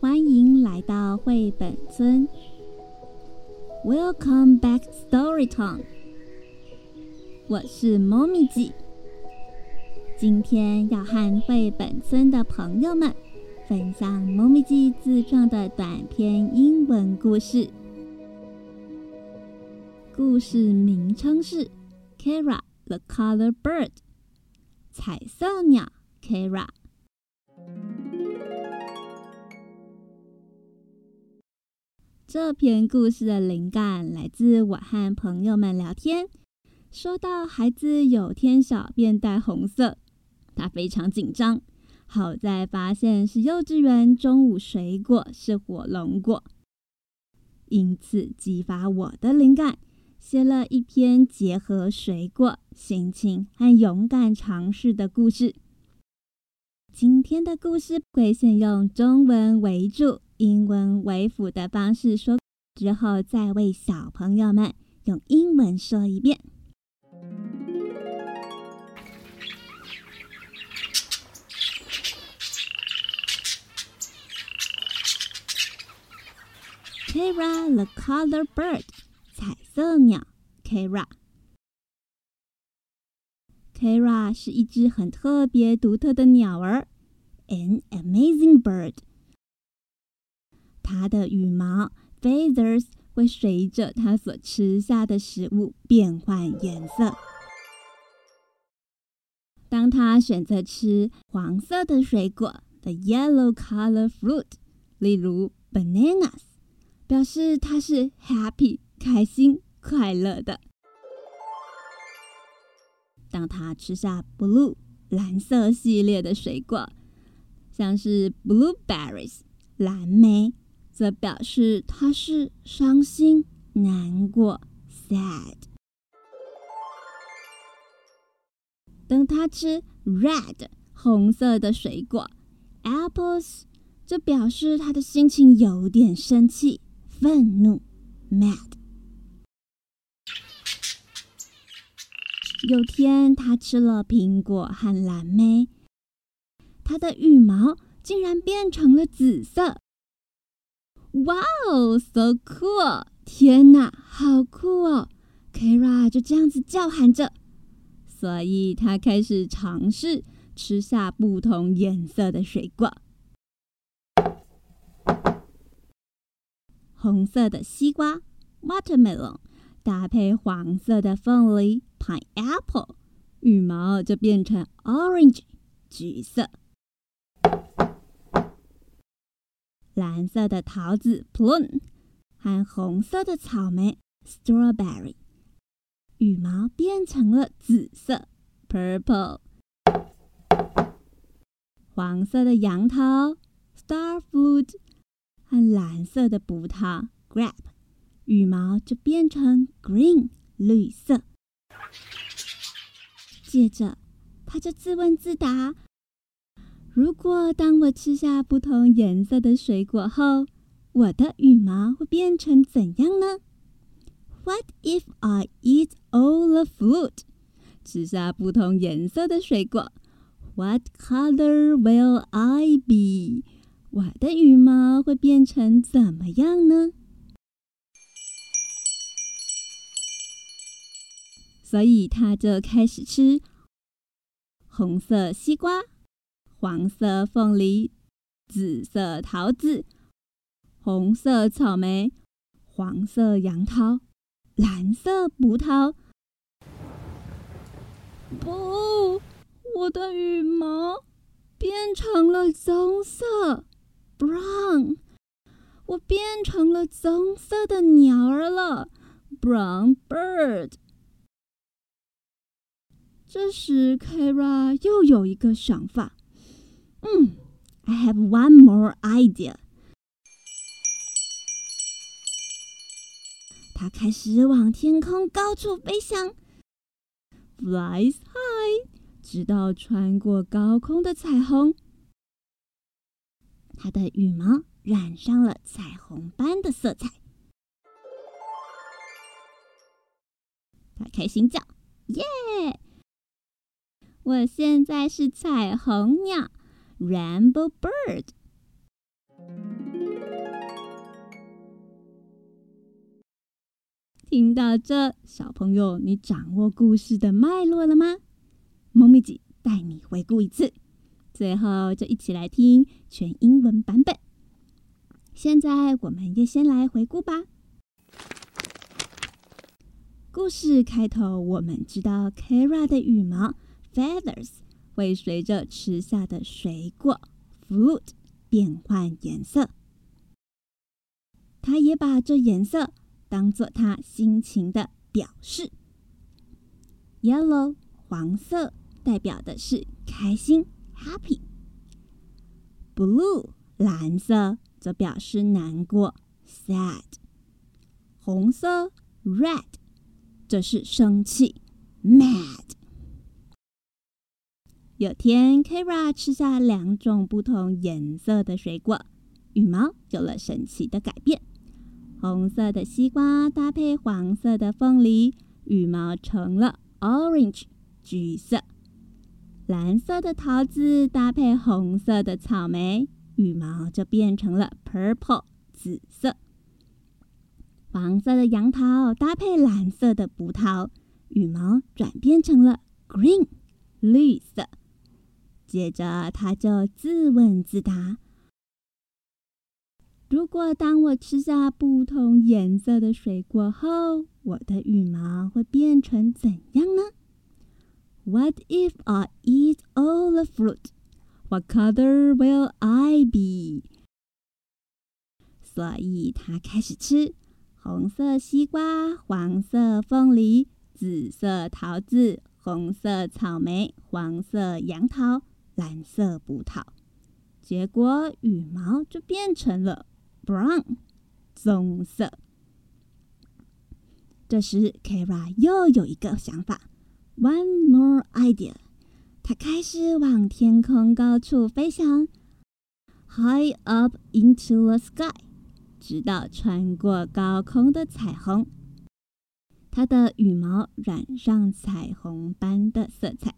欢迎来到绘本村。Welcome back, Storytime。我是猫咪鸡，今天要和绘本村的朋友们分享猫咪鸡自创的短篇英文故事。故事名称是《Kara the Color Bird》，彩色鸟 Kara。这篇故事的灵感来自我和朋友们聊天，说到孩子有天小便带红色，他非常紧张。好在发现是幼稚园中午水果是火龙果，因此激发我的灵感，写了一篇结合水果、心情和勇敢尝试的故事。今天的故事会先用中文为主。英文为辅的方式说，之后再为小朋友们用英文说一遍。Kara the color bird，彩色鸟。Kara，Kara 是一只很特别、独特的鸟儿，an amazing bird。 它的羽毛 feathers 会随着它所吃下的食物变换颜色。当它选择吃黄色的水果 the yellow color fruit，例如 bananas，表示它是 happy 开心快乐的。当它吃下 blue 蓝色系列的水果，像是 blueberries 蓝莓。则表示他是伤心、难过 （sad）。等他吃 red 红色的水果 （apples），就表示他的心情有点生气、愤怒 （mad）。有天，他吃了苹果和蓝莓，他的羽毛竟然变成了紫色。Wow, so cool！天哪，好酷哦！Kara 就这样子叫喊着，所以他开始尝试吃下不同颜色的水果。红色的西瓜 （watermelon） 搭配黄色的凤梨 （pineapple），羽毛就变成 orange（ 橘色）。蓝色的桃子 （plum） 和红色的草莓 （strawberry），羽毛变成了紫色 （purple）。黄色的杨桃 （star fruit） 和蓝色的葡萄 （grape），羽毛就变成 green（ 绿色）。接着，他就自问自答。如果当我吃下不同颜色的水果后，我的羽毛会变成怎样呢？What if I eat all the fruit？吃下不同颜色的水果，What color will I be？我的羽毛会变成怎么样呢？所以他就开始吃红色西瓜。黄色凤梨、紫色桃子、红色草莓、黄色杨桃、蓝色葡萄。不，我的羽毛变成了棕色 （brown），我变成了棕色的鸟儿了 （brown bird）。这时，Kara 又有一个想法。嗯，I have one more idea。他开始往天空高处飞翔，flies high，直到穿过高空的彩虹。他的羽毛染上了彩虹般的色彩，他开心叫：“耶！我现在是彩虹鸟。” Ramble Bird。听到这，小朋友，你掌握故事的脉络了吗？萌咪姐带你回顾一次，最后就一起来听全英文版本。现在我们也先来回顾吧。故事开头，我们知道 Kara 的羽毛 feathers。会随着吃下的水果 fruit 变换颜色，他也把这颜色当做他心情的表示。Yellow 黄色代表的是开心 happy，blue 蓝色则表示难过 sad，红色 red。这是生气，mad。有天，Kara 吃下两种不同颜色的水果，羽毛有了神奇的改变。红色的西瓜搭配黄色的凤梨，羽毛成了 orange 橘色。蓝色的桃子搭配红色的草莓，羽毛就变成了 purple 紫色。黄色的杨桃搭配蓝色的葡萄，羽毛转变成了 green 绿色。接着，他就自问自答：如果当我吃下不同颜色的水果后，我的羽毛会变成怎样呢？What if I eat all the fruit? What color will I be? 所以，他开始吃。红色西瓜、黄色凤梨、紫色桃子、红色草莓、黄色杨桃、蓝色葡萄，结果羽毛就变成了 brown 棕色。这时，Kara 又有一个想法，one more idea。他开始往天空高处飞翔，high up into the sky。直到穿过高空的彩虹，它的羽毛染上彩虹般的色彩。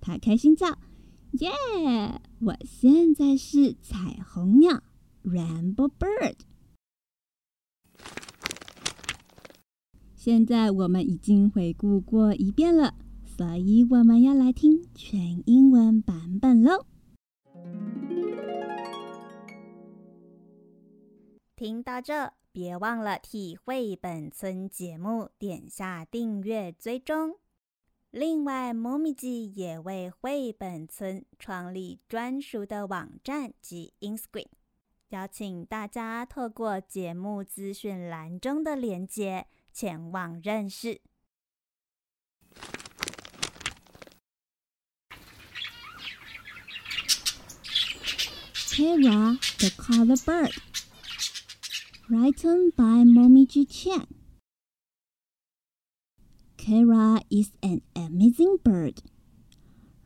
它开心叫：“耶！我现在是彩虹鸟，Rainbow Bird。”现在我们已经回顾过一遍了，所以我们要来听全英文版本喽。听到这，别忘了替绘本村节目点下订阅追踪。另外，猫咪记也为绘本村创立专属的网站及 Instagram，邀请大家透过节目资讯栏中的连接前往认识。Kara the Color Bird。Written by Momiji Chen. Kara is an amazing bird.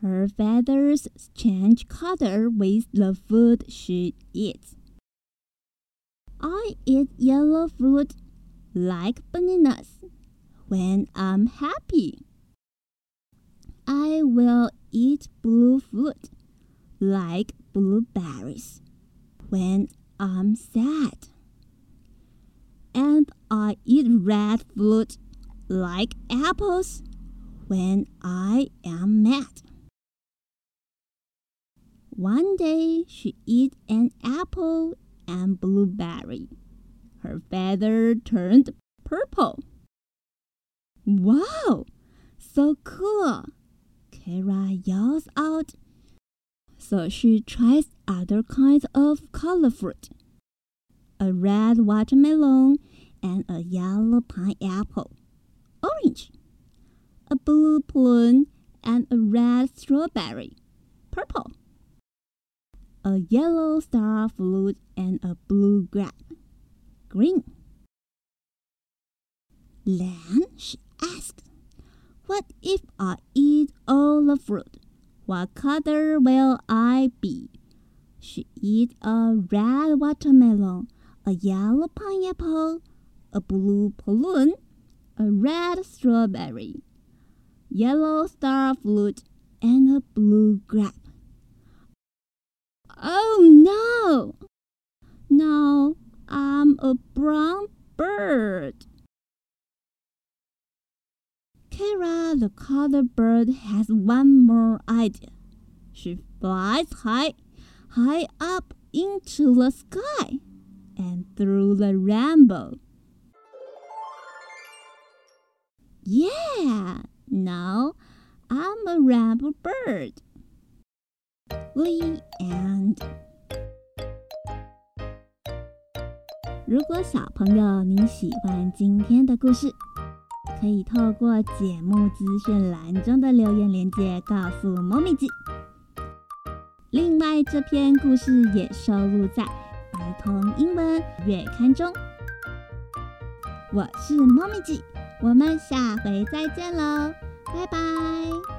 Her feathers change color with the food she eats. I eat yellow fruit like bananas when I'm happy. I will eat blue fruit like blueberries when I'm sad and I eat red fruit like apples when I am mad. One day she ate an apple and blueberry. Her feather turned purple. Wow, so cool! Kara yells out. So she tries other kinds of color fruit a red watermelon, and a yellow pineapple. Orange. A blue plum and a red strawberry. Purple. A yellow star fruit and a blue grape. Green. Then she asked, What if I eat all the fruit? What color will I be? She eat a red watermelon, a yellow pineapple, a blue plum, a red strawberry, yellow star fruit, and a blue grape. Oh no! Now I'm a brown bird. But the colored bird has one more idea. She flies high, high up into the sky and through the rainbow. Yeah, no, I'm a rainbow bird. The end. 如果小朋友你喜欢今天的故事，可以透过节目资讯栏中的留言链接告诉猫咪姐。另外，这篇故事也收录在儿童英文月刊中。我是猫咪姐，我们下回再见喽，拜拜。